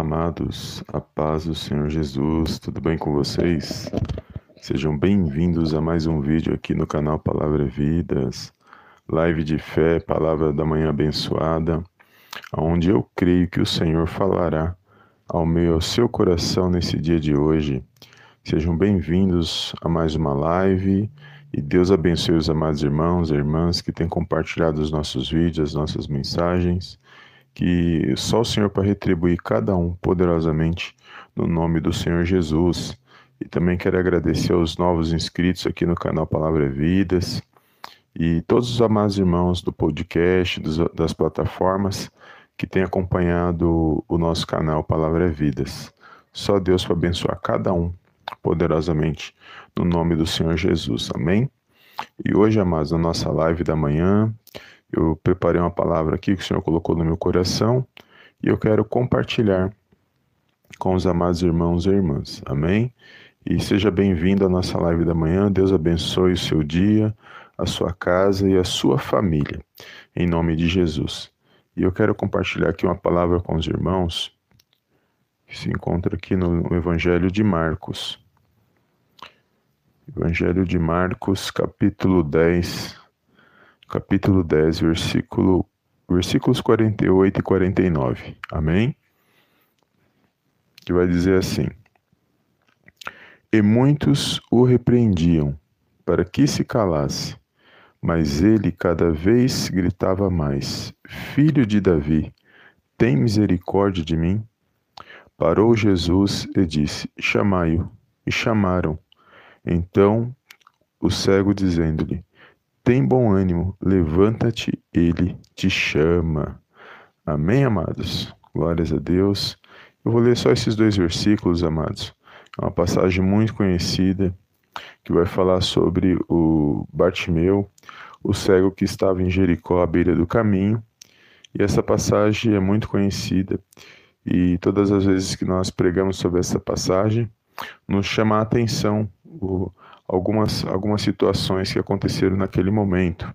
Amados, a paz do Senhor Jesus, tudo bem com vocês? Sejam bem-vindos a mais um vídeo aqui no canal Palavra Vidas, live de fé, Palavra da Manhã Abençoada, onde eu creio que o Senhor falará ao meio ao seu coração nesse dia de hoje. Sejam bem-vindos a mais uma live e Deus abençoe os amados irmãos e irmãs que têm compartilhado os nossos vídeos, as nossas mensagens que só o Senhor para retribuir cada um poderosamente no nome do Senhor Jesus. E também quero agradecer aos novos inscritos aqui no canal Palavra Vidas e todos os amados irmãos do podcast, dos, das plataformas que têm acompanhado o nosso canal Palavra Vidas. Só Deus para abençoar cada um poderosamente no nome do Senhor Jesus. Amém? E hoje, amados, na nossa live da manhã, eu preparei uma palavra aqui que o Senhor colocou no meu coração e eu quero compartilhar com os amados irmãos e irmãs. Amém? E seja bem-vindo à nossa live da manhã. Deus abençoe o seu dia, a sua casa e a sua família, em nome de Jesus. E eu quero compartilhar aqui uma palavra com os irmãos que se encontra aqui no Evangelho de Marcos. Evangelho de Marcos, capítulo 10, capítulo 10, versículo, versículos 48 e 49. Amém? Que vai dizer assim: E muitos o repreendiam para que se calasse, mas ele cada vez gritava mais: Filho de Davi, tem misericórdia de mim? Parou Jesus e disse: Chamai-o. E chamaram. Então o cego dizendo-lhe: tem bom ânimo, levanta-te, ele te chama. Amém, amados? Glórias a Deus. Eu vou ler só esses dois versículos, amados. É uma passagem muito conhecida que vai falar sobre o Bartimeu, o cego que estava em Jericó à beira do caminho. E essa passagem é muito conhecida e todas as vezes que nós pregamos sobre essa passagem, nos chama a atenção o, algumas, algumas situações que aconteceram naquele momento.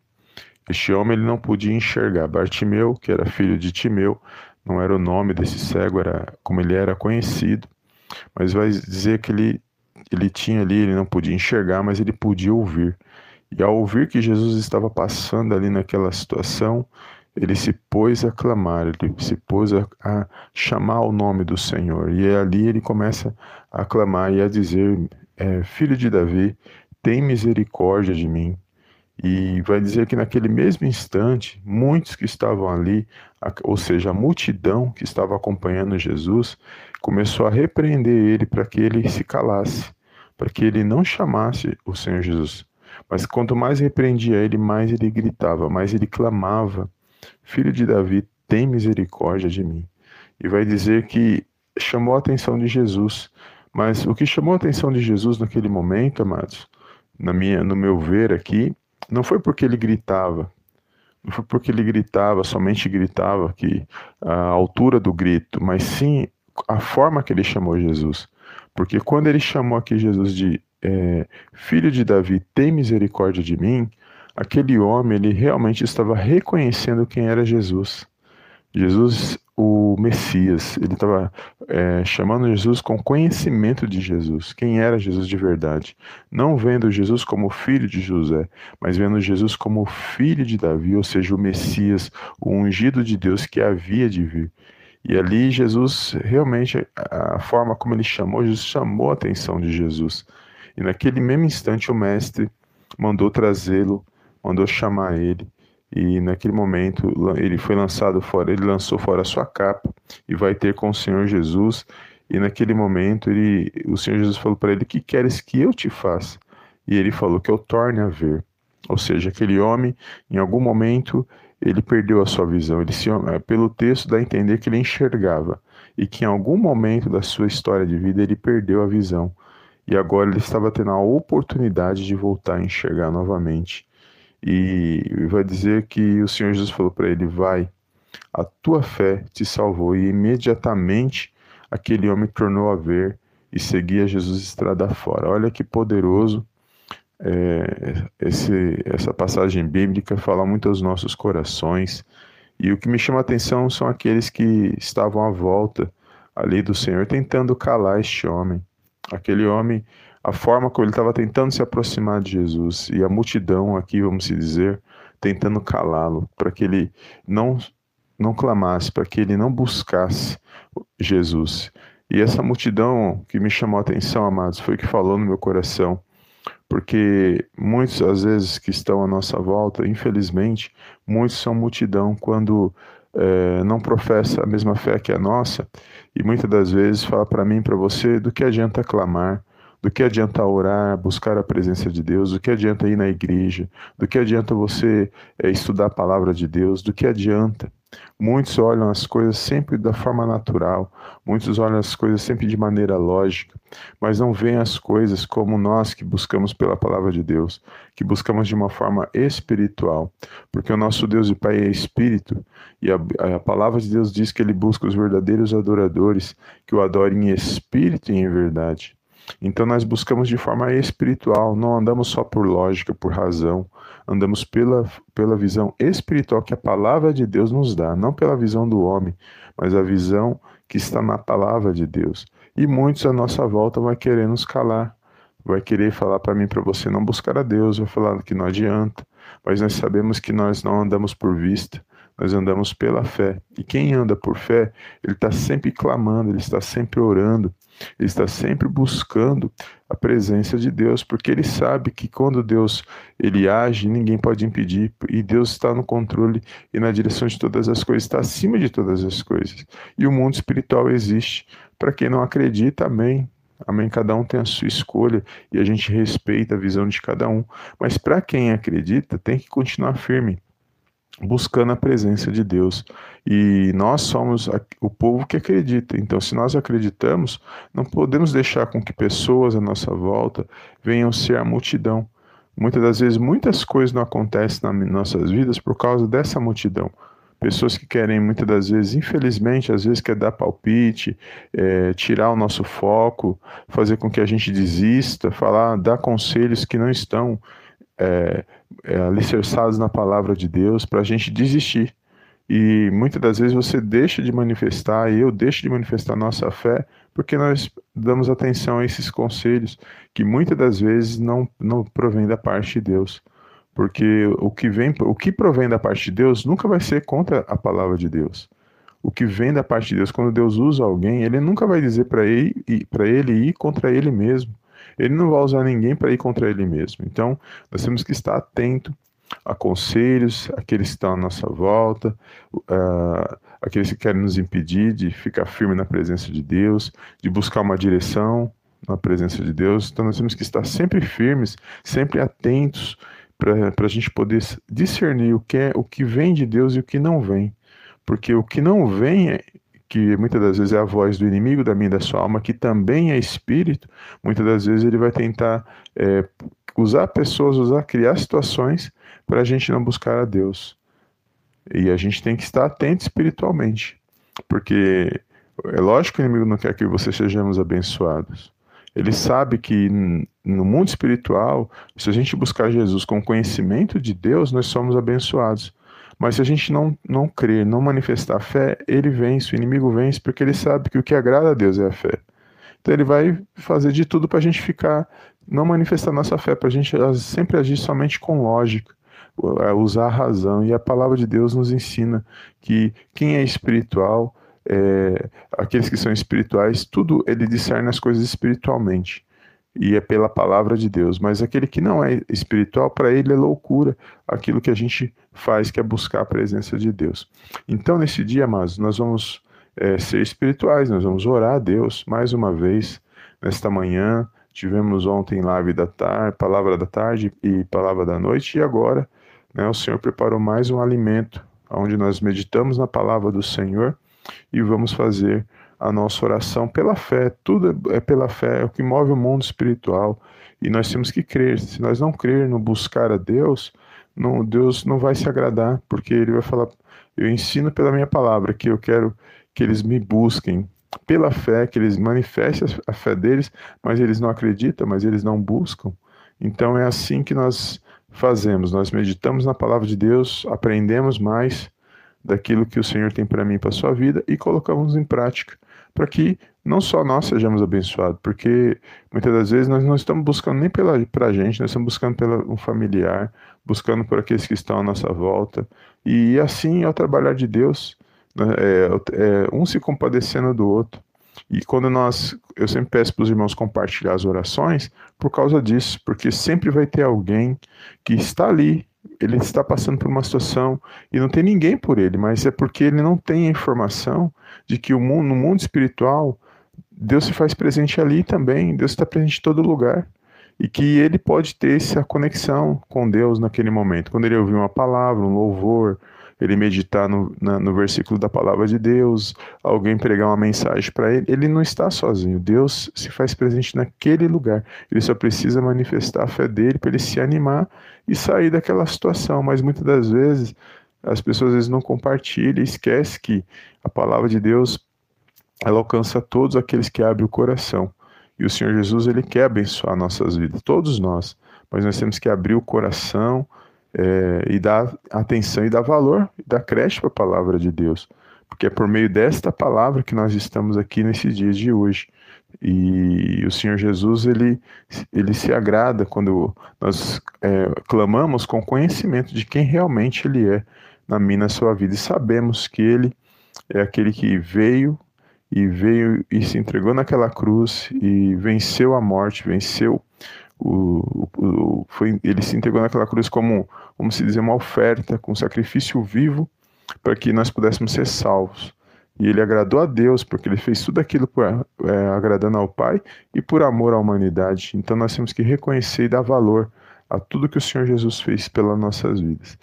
Este homem ele não podia enxergar. Bartimeu, que era filho de Timeu, não era o nome desse cego, era como ele era conhecido, mas vai dizer que ele, ele tinha ali, ele não podia enxergar, mas ele podia ouvir. E ao ouvir que Jesus estava passando ali naquela situação, ele se pôs a clamar, ele se pôs a, a chamar o nome do Senhor. E ali ele começa a clamar e a dizer: é, Filho de Davi, tem misericórdia de mim. E vai dizer que naquele mesmo instante, muitos que estavam ali, ou seja, a multidão que estava acompanhando Jesus, começou a repreender ele para que ele se calasse, para que ele não chamasse o Senhor Jesus. Mas quanto mais repreendia ele, mais ele gritava, mais ele clamava: Filho de Davi, tem misericórdia de mim. E vai dizer que chamou a atenção de Jesus, mas o que chamou a atenção de Jesus naquele momento, amados, na minha, no meu ver aqui, não foi porque ele gritava, não foi porque ele gritava, somente gritava que a altura do grito, mas sim a forma que ele chamou Jesus. Porque quando ele chamou aqui Jesus de é, filho de Davi, tem misericórdia de mim, aquele homem ele realmente estava reconhecendo quem era Jesus. Jesus o Messias, ele estava é, chamando Jesus com conhecimento de Jesus, quem era Jesus de verdade. Não vendo Jesus como filho de José, mas vendo Jesus como filho de Davi, ou seja, o Messias, o ungido de Deus que havia de vir. E ali Jesus, realmente, a forma como ele chamou, Jesus chamou a atenção de Jesus. E naquele mesmo instante o mestre mandou trazê-lo, mandou chamar ele e naquele momento ele foi lançado fora, ele lançou fora a sua capa e vai ter com o Senhor Jesus. E naquele momento ele, o Senhor Jesus falou para ele: "Que queres que eu te faça?" E ele falou: "Que eu torne a ver." Ou seja, aquele homem, em algum momento, ele perdeu a sua visão. Ele se, eh, pelo texto dá a entender que ele enxergava e que em algum momento da sua história de vida ele perdeu a visão. E agora ele estava tendo a oportunidade de voltar a enxergar novamente. E vai dizer que o Senhor Jesus falou para ele: Vai, a tua fé te salvou. E imediatamente aquele homem tornou a ver e seguia Jesus estrada fora. Olha que poderoso é, esse, essa passagem bíblica, fala muito aos nossos corações. E o que me chama a atenção são aqueles que estavam à volta, a lei do Senhor tentando calar este homem. Aquele homem, a forma como ele estava tentando se aproximar de Jesus e a multidão aqui, vamos dizer, tentando calá-lo, para que ele não não clamasse, para que ele não buscasse Jesus. E essa multidão que me chamou a atenção, amados, foi que falou no meu coração, porque muitos, às vezes, que estão à nossa volta, infelizmente, muitos são multidão quando é, não professa a mesma fé que a nossa, e muitas das vezes fala para mim, para você, do que adianta clamar, do que adianta orar, buscar a presença de Deus, do que adianta ir na igreja, do que adianta você é, estudar a palavra de Deus, do que adianta. Muitos olham as coisas sempre da forma natural, muitos olham as coisas sempre de maneira lógica, mas não veem as coisas como nós que buscamos pela palavra de Deus, que buscamos de uma forma espiritual, porque o nosso Deus e Pai é espírito, e a, a palavra de Deus diz que ele busca os verdadeiros adoradores que o adorem em espírito e em verdade. Então nós buscamos de forma espiritual, não andamos só por lógica, por razão, andamos pela, pela visão espiritual que a palavra de Deus nos dá, não pela visão do homem, mas a visão que está na palavra de Deus. E muitos à nossa volta vão querer nos calar, vai querer falar para mim, para você não buscar a Deus, vai falar que não adianta, mas nós sabemos que nós não andamos por vista, nós andamos pela fé. E quem anda por fé, ele está sempre clamando, ele está sempre orando, ele está sempre buscando a presença de Deus, porque ele sabe que quando Deus ele age, ninguém pode impedir, e Deus está no controle e na direção de todas as coisas, está acima de todas as coisas. E o mundo espiritual existe. Para quem não acredita, amém. Amém. Cada um tem a sua escolha e a gente respeita a visão de cada um. Mas para quem acredita, tem que continuar firme buscando a presença de Deus. E nós somos o povo que acredita. Então, se nós acreditamos, não podemos deixar com que pessoas à nossa volta venham ser a multidão. Muitas das vezes, muitas coisas não acontecem nas nossas vidas por causa dessa multidão. Pessoas que querem, muitas das vezes, infelizmente, às vezes quer dar palpite, é, tirar o nosso foco, fazer com que a gente desista, falar, dar conselhos que não estão é, é, alicerçados na palavra de Deus para a gente desistir. E muitas das vezes você deixa de manifestar, e eu deixo de manifestar nossa fé, porque nós damos atenção a esses conselhos que muitas das vezes não, não provém da parte de Deus. Porque o que vem, o que provém da parte de Deus nunca vai ser contra a palavra de Deus. O que vem da parte de Deus, quando Deus usa alguém, ele nunca vai dizer para ele, para ele ir contra ele mesmo ele não vai usar ninguém para ir contra ele mesmo. Então, nós temos que estar atento a conselhos, aqueles que estão à nossa volta, uh, aqueles que querem nos impedir de ficar firme na presença de Deus, de buscar uma direção na presença de Deus. Então, nós temos que estar sempre firmes, sempre atentos para a gente poder discernir o que é o que vem de Deus e o que não vem. Porque o que não vem é, que muitas das vezes é a voz do inimigo da minha e da sua alma, que também é espírito, muitas das vezes ele vai tentar é, usar pessoas, usar, criar situações para a gente não buscar a Deus. E a gente tem que estar atento espiritualmente, porque é lógico que o inimigo não quer que você sejamos abençoados. Ele sabe que no mundo espiritual, se a gente buscar Jesus com conhecimento de Deus, nós somos abençoados. Mas se a gente não, não crer, não manifestar fé, ele vence, o inimigo vence, porque ele sabe que o que agrada a Deus é a fé. Então ele vai fazer de tudo para a gente ficar, não manifestar nossa fé, para a gente sempre agir somente com lógica, usar a razão. E a palavra de Deus nos ensina que quem é espiritual, é, aqueles que são espirituais, tudo ele discerne as coisas espiritualmente e é pela palavra de Deus. Mas aquele que não é espiritual, para ele é loucura aquilo que a gente faz, que é buscar a presença de Deus. Então, nesse dia, amados, nós vamos é, ser espirituais, nós vamos orar a Deus mais uma vez nesta manhã. Tivemos ontem live da tarde, palavra da tarde e palavra da noite, e agora né, o Senhor preparou mais um alimento, onde nós meditamos na palavra do Senhor e vamos fazer a nossa oração pela fé. Tudo é pela fé, é o que move o mundo espiritual. E nós temos que crer. Se nós não crer no buscar a Deus, não, Deus não vai se agradar, porque Ele vai falar: Eu ensino pela minha palavra que eu quero que eles me busquem pela fé, que eles manifestem a fé deles, mas eles não acreditam, mas eles não buscam. Então é assim que nós fazemos. Nós meditamos na palavra de Deus, aprendemos mais daquilo que o Senhor tem para mim para sua vida e colocamos em prática para que não só nós sejamos abençoados, porque muitas das vezes nós não estamos buscando nem para a gente, nós estamos buscando pelo um familiar, buscando por aqueles que estão à nossa volta. E assim é o trabalhar de Deus, né? é, é, um se compadecendo do outro. E quando nós, eu sempre peço para os irmãos compartilhar as orações por causa disso, porque sempre vai ter alguém que está ali, ele está passando por uma situação e não tem ninguém por ele, mas é porque ele não tem a informação de que mundo, no mundo espiritual Deus se faz presente ali também, Deus está presente em todo lugar. E que ele pode ter essa conexão com Deus naquele momento. Quando ele ouvir uma palavra, um louvor, ele meditar no, na, no versículo da palavra de Deus, alguém pregar uma mensagem para ele, ele não está sozinho. Deus se faz presente naquele lugar. Ele só precisa manifestar a fé dele para ele se animar e sair daquela situação. Mas muitas das vezes as pessoas às vezes não compartilham e esquecem que a palavra de Deus ela alcança todos aqueles que abrem o coração. E o Senhor Jesus ele quer abençoar nossas vidas, todos nós. Mas nós temos que abrir o coração é, e dar atenção e dar valor, e dar crédito para a palavra de Deus. Porque é por meio desta palavra que nós estamos aqui nesses dias de hoje. E o Senhor Jesus, ele, ele se agrada quando nós é, clamamos com conhecimento de quem realmente ele é na minha na sua vida. E sabemos que ele é aquele que veio e veio e se entregou naquela cruz e venceu a morte, venceu o, o, foi, ele se entregou naquela cruz como, como se dizer, uma oferta, com um sacrifício vivo, para que nós pudéssemos ser salvos. E ele agradou a Deus, porque ele fez tudo aquilo por, é, agradando ao Pai e por amor à humanidade. Então nós temos que reconhecer e dar valor a tudo que o Senhor Jesus fez pelas nossas vidas.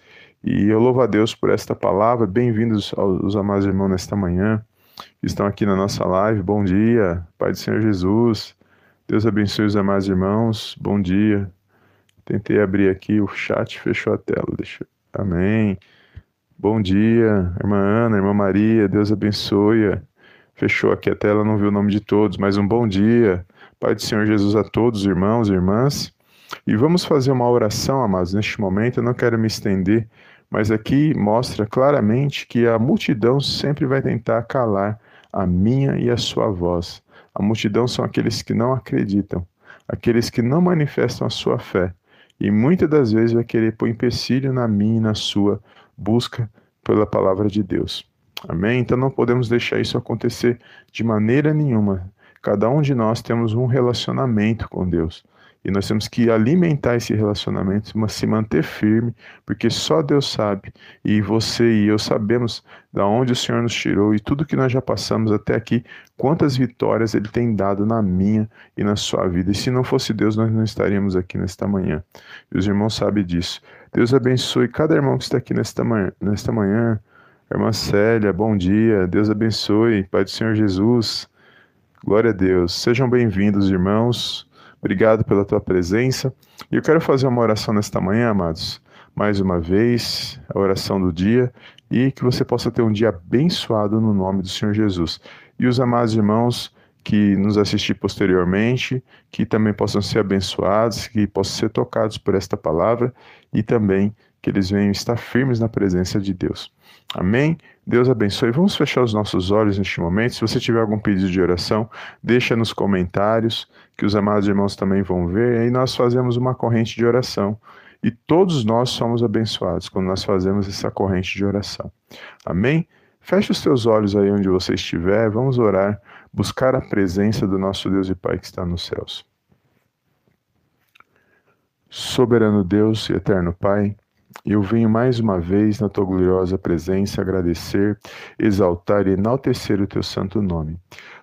E eu louvo a Deus por esta palavra. Bem-vindos aos amados irmãos nesta manhã que estão aqui na nossa live. Bom dia, Pai do Senhor Jesus. Deus abençoe os amados irmãos. Bom dia. Tentei abrir aqui o chat, fechou a tela. Deixa. Amém. Bom dia, irmã Ana, irmã Maria. Deus abençoe. Fechou aqui a tela, não viu o nome de todos, mas um bom dia. Pai do Senhor Jesus a todos, irmãos e irmãs. E vamos fazer uma oração, amados, neste momento. Eu não quero me estender, mas aqui mostra claramente que a multidão sempre vai tentar calar a minha e a sua voz. A multidão são aqueles que não acreditam, aqueles que não manifestam a sua fé, e muitas das vezes vai querer pôr empecilho na minha e na sua busca pela palavra de Deus. Amém? Então não podemos deixar isso acontecer de maneira nenhuma. Cada um de nós temos um relacionamento com Deus. E nós temos que alimentar esse relacionamento, se manter firme, porque só Deus sabe. E você e eu sabemos da onde o Senhor nos tirou e tudo que nós já passamos até aqui, quantas vitórias Ele tem dado na minha e na sua vida. E se não fosse Deus, nós não estaríamos aqui nesta manhã. E os irmãos sabem disso. Deus abençoe cada irmão que está aqui nesta manhã. Nesta manhã. Irmã Célia, bom dia. Deus abençoe. Pai do Senhor Jesus. Glória a Deus. Sejam bem-vindos, irmãos. Obrigado pela tua presença. E eu quero fazer uma oração nesta manhã, amados. Mais uma vez, a oração do dia e que você possa ter um dia abençoado no nome do Senhor Jesus. E os amados irmãos que nos assistir posteriormente, que também possam ser abençoados, que possam ser tocados por esta palavra e também que eles venham estar firmes na presença de Deus. Amém? Deus abençoe. Vamos fechar os nossos olhos neste momento. Se você tiver algum pedido de oração, deixa nos comentários, que os amados irmãos também vão ver. Aí nós fazemos uma corrente de oração. E todos nós somos abençoados quando nós fazemos essa corrente de oração. Amém? Feche os teus olhos aí onde você estiver. Vamos orar, buscar a presença do nosso Deus e Pai que está nos céus. Soberano Deus e eterno Pai, eu venho mais uma vez na tua gloriosa presença agradecer, exaltar e enaltecer o teu santo nome.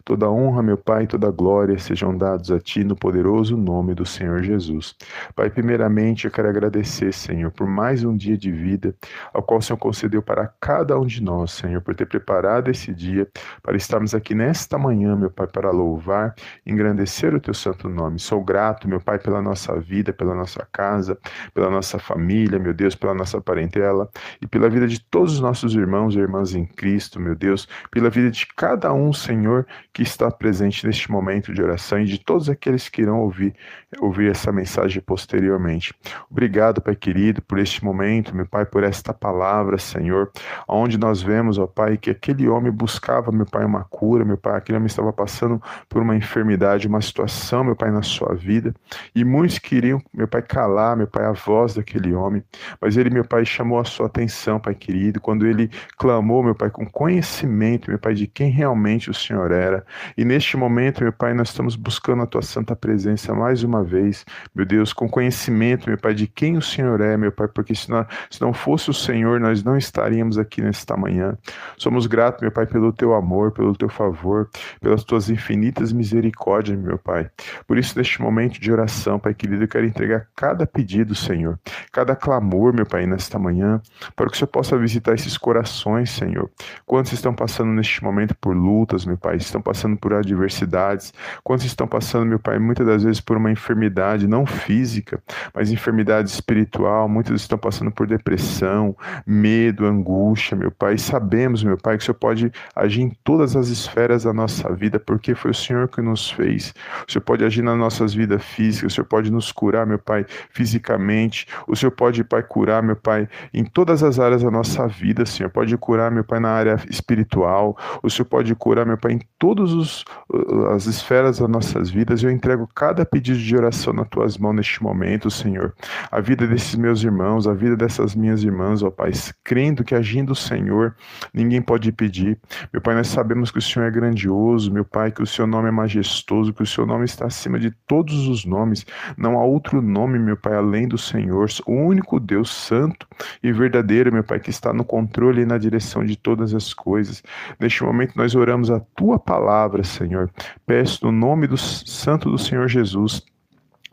Toda honra, meu Pai, toda glória sejam dados a Ti no poderoso nome do Senhor Jesus. Pai, primeiramente eu quero agradecer, Senhor, por mais um dia de vida, ao qual o Senhor concedeu para cada um de nós, Senhor, por ter preparado esse dia, para estarmos aqui nesta manhã, meu Pai, para louvar, engrandecer o Teu santo nome. Sou grato, meu Pai, pela nossa vida, pela nossa casa, pela nossa família, meu Deus, pela nossa parentela e pela vida de todos os nossos irmãos e irmãs em Cristo, meu Deus, pela vida de cada um, Senhor, que está presente neste momento de oração e de todos aqueles que irão ouvir, ouvir essa mensagem posteriormente. Obrigado, Pai querido, por este momento, meu Pai, por esta palavra, Senhor, onde nós vemos, ó Pai, que aquele homem buscava, meu Pai, uma cura, meu Pai, aquele homem estava passando por uma enfermidade, uma situação, meu Pai, na sua vida, e muitos queriam, meu Pai, calar, meu Pai, a voz daquele homem, mas ele, meu Pai, chamou a sua atenção, Pai querido, quando ele clamou, meu Pai, com conhecimento, meu Pai, de quem realmente o Senhor era, e neste momento, meu Pai, nós estamos buscando a tua santa presença mais uma vez, meu Deus, com conhecimento, meu Pai, de quem o Senhor é, meu Pai, porque se, nós, se não fosse o Senhor, nós não estaríamos aqui nesta manhã. Somos gratos, meu Pai, pelo teu amor, pelo teu favor, pelas tuas infinitas misericórdias, meu Pai. Por isso, neste momento de oração, Pai querido, eu quero entregar cada pedido, Senhor, cada clamor, meu Pai, nesta manhã, para que o Senhor possa visitar esses corações, Senhor. Quantos estão passando neste momento por lutas, meu Pai, estão passando por adversidades, quantos estão passando, meu Pai, muitas das vezes por uma enfermidade, não física, mas enfermidade espiritual, muitos estão passando por depressão, medo, angústia, meu Pai. E sabemos, meu Pai, que o Senhor pode agir em todas as esferas da nossa vida, porque foi o Senhor que nos fez. O Senhor pode agir nas nossas vidas físicas, o Senhor pode nos curar, meu Pai, fisicamente. O Senhor pode, Pai, curar, meu Pai, em todas as áreas da nossa vida, Senhor. Pode curar, meu Pai, na área espiritual. O Senhor pode curar, meu Pai, em todas as esferas das nossas vidas. Eu entrego cada pedido de oração nas tuas mãos neste momento, Senhor. A vida desses meus irmãos, a vida dessas minhas irmãs, ó Pai, crendo que agindo o Senhor, ninguém pode pedir. Meu Pai, nós sabemos que o Senhor é grandioso, meu Pai, que o seu nome é majestoso, que o seu nome está acima de todos os nomes. Não há outro nome, meu Pai, além do Senhor, o único Deus santo e verdadeiro, meu Pai, que está no controle e na direção de todas as coisas. Neste momento nós oramos a tua palavra, Senhor. Peço no nome do santo do Senhor Jesus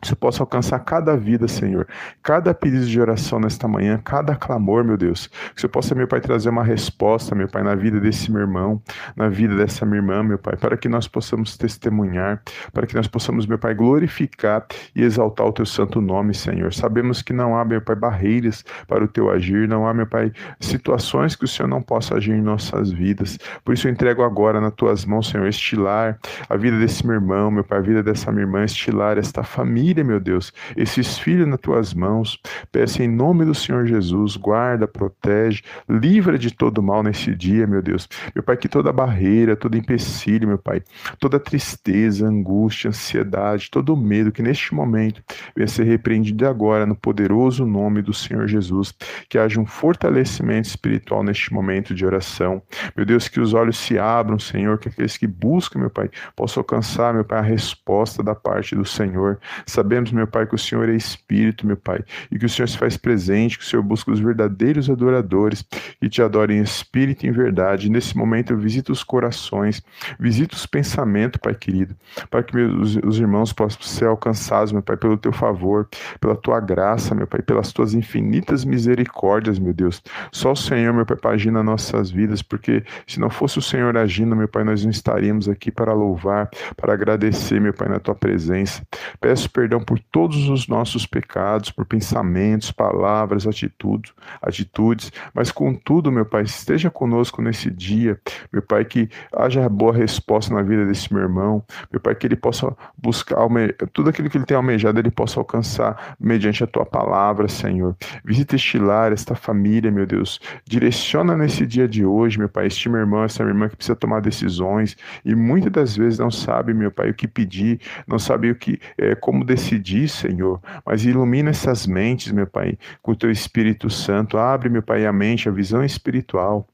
você possa alcançar cada vida, Senhor, cada pedido de oração nesta manhã, cada clamor, meu Deus. Que você possa, meu Pai, trazer uma resposta, meu Pai, na vida desse meu irmão, na vida dessa minha irmã, meu Pai, para que nós possamos testemunhar, para que nós possamos, meu Pai, glorificar e exaltar o teu santo nome, Senhor. Sabemos que não há, meu Pai, barreiras para o teu agir, não há, meu Pai, situações que o Senhor não possa agir em nossas vidas. Por isso eu entrego agora nas tuas mãos, Senhor, estilar a vida desse meu irmão, meu Pai, a vida dessa minha irmã, estilar esta família família, meu Deus, esses filhos nas tuas mãos. Peço em nome do Senhor Jesus, guarda, protege, livra de todo mal nesse dia, meu Deus. Meu Pai, que toda barreira, todo empecilho, meu Pai, toda tristeza, angústia, ansiedade, todo medo que neste momento venha ser repreendido agora no poderoso nome do Senhor Jesus. Que haja um fortalecimento espiritual neste momento de oração. Meu Deus, que os olhos se abram, Senhor, que aqueles que buscam, meu Pai, possam alcançar, meu Pai, a resposta da parte do Senhor. Sabemos, meu Pai, que o Senhor é Espírito, meu Pai, e que o Senhor se faz presente, que o Senhor busca os verdadeiros adoradores que te adorem em espírito e em verdade. Nesse momento eu visito os corações, visito os pensamentos, Pai querido, para que meus, os irmãos possam ser alcançados, meu Pai, pelo teu favor, pela tua graça, meu Pai, pelas tuas infinitas misericórdias, meu Deus. Só o Senhor, meu Pai, para agir nas nossas vidas, porque se não fosse o Senhor agindo, meu Pai, nós não estaríamos aqui para louvar, para agradecer, meu Pai, na tua presença. Peço perdão perdão por todos os nossos pecados, por pensamentos, palavras, atitudes, atitudes, mas contudo, meu Pai, esteja conosco nesse dia, meu Pai, que haja boa resposta na vida desse meu irmão, meu Pai, que ele possa buscar tudo aquilo que ele tem almejado, ele possa alcançar mediante a tua palavra, Senhor. Visita este lar, esta família, meu Deus. Direciona nesse dia de hoje, meu Pai, este meu irmão, essa minha irmã que precisa tomar decisões e muitas das vezes não sabe, meu Pai, o que pedir, não sabe o que, é, como decidir decidir, Senhor, mas ilumina essas mentes, meu Pai, com o teu Espírito Santo. Abre, meu Pai, a mente, a visão espiritual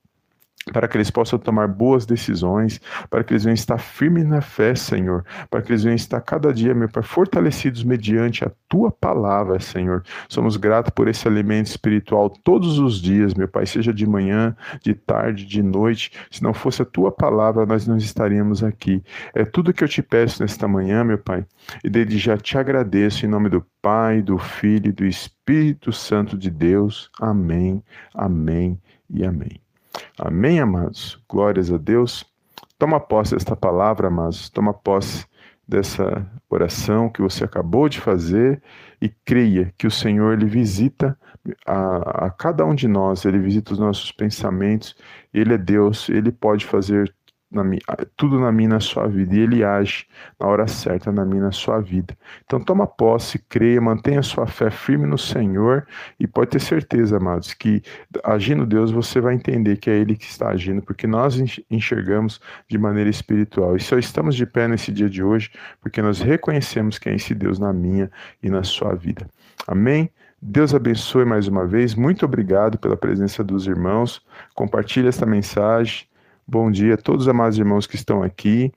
para que eles possam tomar boas decisões, para que eles venham estar firmes na fé, Senhor, para que eles venham estar cada dia, meu Pai, fortalecidos mediante a tua palavra, Senhor. Somos gratos por esse alimento espiritual todos os dias, meu Pai, seja de manhã, de tarde, de noite. Se não fosse a tua palavra, nós não estaríamos aqui. É tudo que eu te peço nesta manhã, meu Pai, e desde já te agradeço em nome do Pai, do Filho e do Espírito Santo de Deus. Amém, amém e amém. Amém, amados? Glórias a Deus. Toma posse desta palavra, amados. Toma posse dessa oração que você acabou de fazer e creia que o Senhor ele visita a, a, cada um de nós, ele visita os nossos pensamentos, ele é Deus, ele pode fazer na tudo na minha na sua vida. E Ele age na hora certa na minha na sua vida. Então toma posse, creia, mantenha sua fé firme no Senhor e pode ter certeza, amados, que agindo Deus você vai entender que é Ele que está agindo, porque nós enxergamos de maneira espiritual. E só estamos de pé nesse dia de hoje porque nós reconhecemos quem é esse Deus na minha e na sua vida. Amém? Deus abençoe mais uma vez. Muito obrigado pela presença dos irmãos. Compartilhe esta mensagem. Bom dia a todos os amados irmãos que estão aqui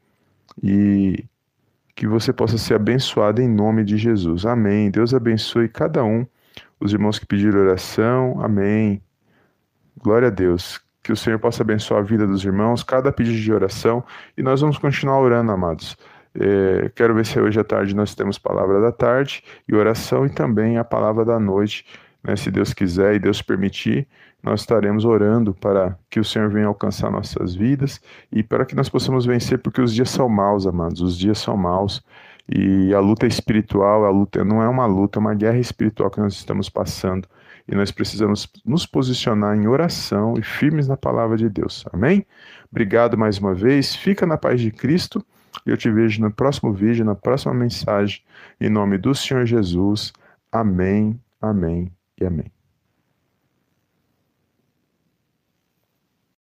e que você possa ser abençoado em nome de Jesus. Amém. Deus abençoe cada um, os irmãos que pediram oração. Amém. Glória a Deus. Que o Senhor possa abençoar a vida dos irmãos, cada pedido de oração, e nós vamos continuar orando, amados. É, quero ver se hoje à tarde nós temos palavra da tarde e oração e também a palavra da noite. Né? Se Deus quiser e Deus permitir, nós estaremos orando para que o Senhor venha alcançar nossas vidas e para que nós possamos vencer, porque os dias são maus, amados, os dias são maus. E a luta espiritual, a luta não é uma luta, é uma guerra espiritual que nós estamos passando. E nós precisamos nos posicionar em oração e firmes na palavra de Deus. Amém? Obrigado mais uma vez. Fica na paz de Cristo. Eu te vejo no próximo vídeo, na próxima mensagem. Em nome do Senhor Jesus. Amém, amém e amém.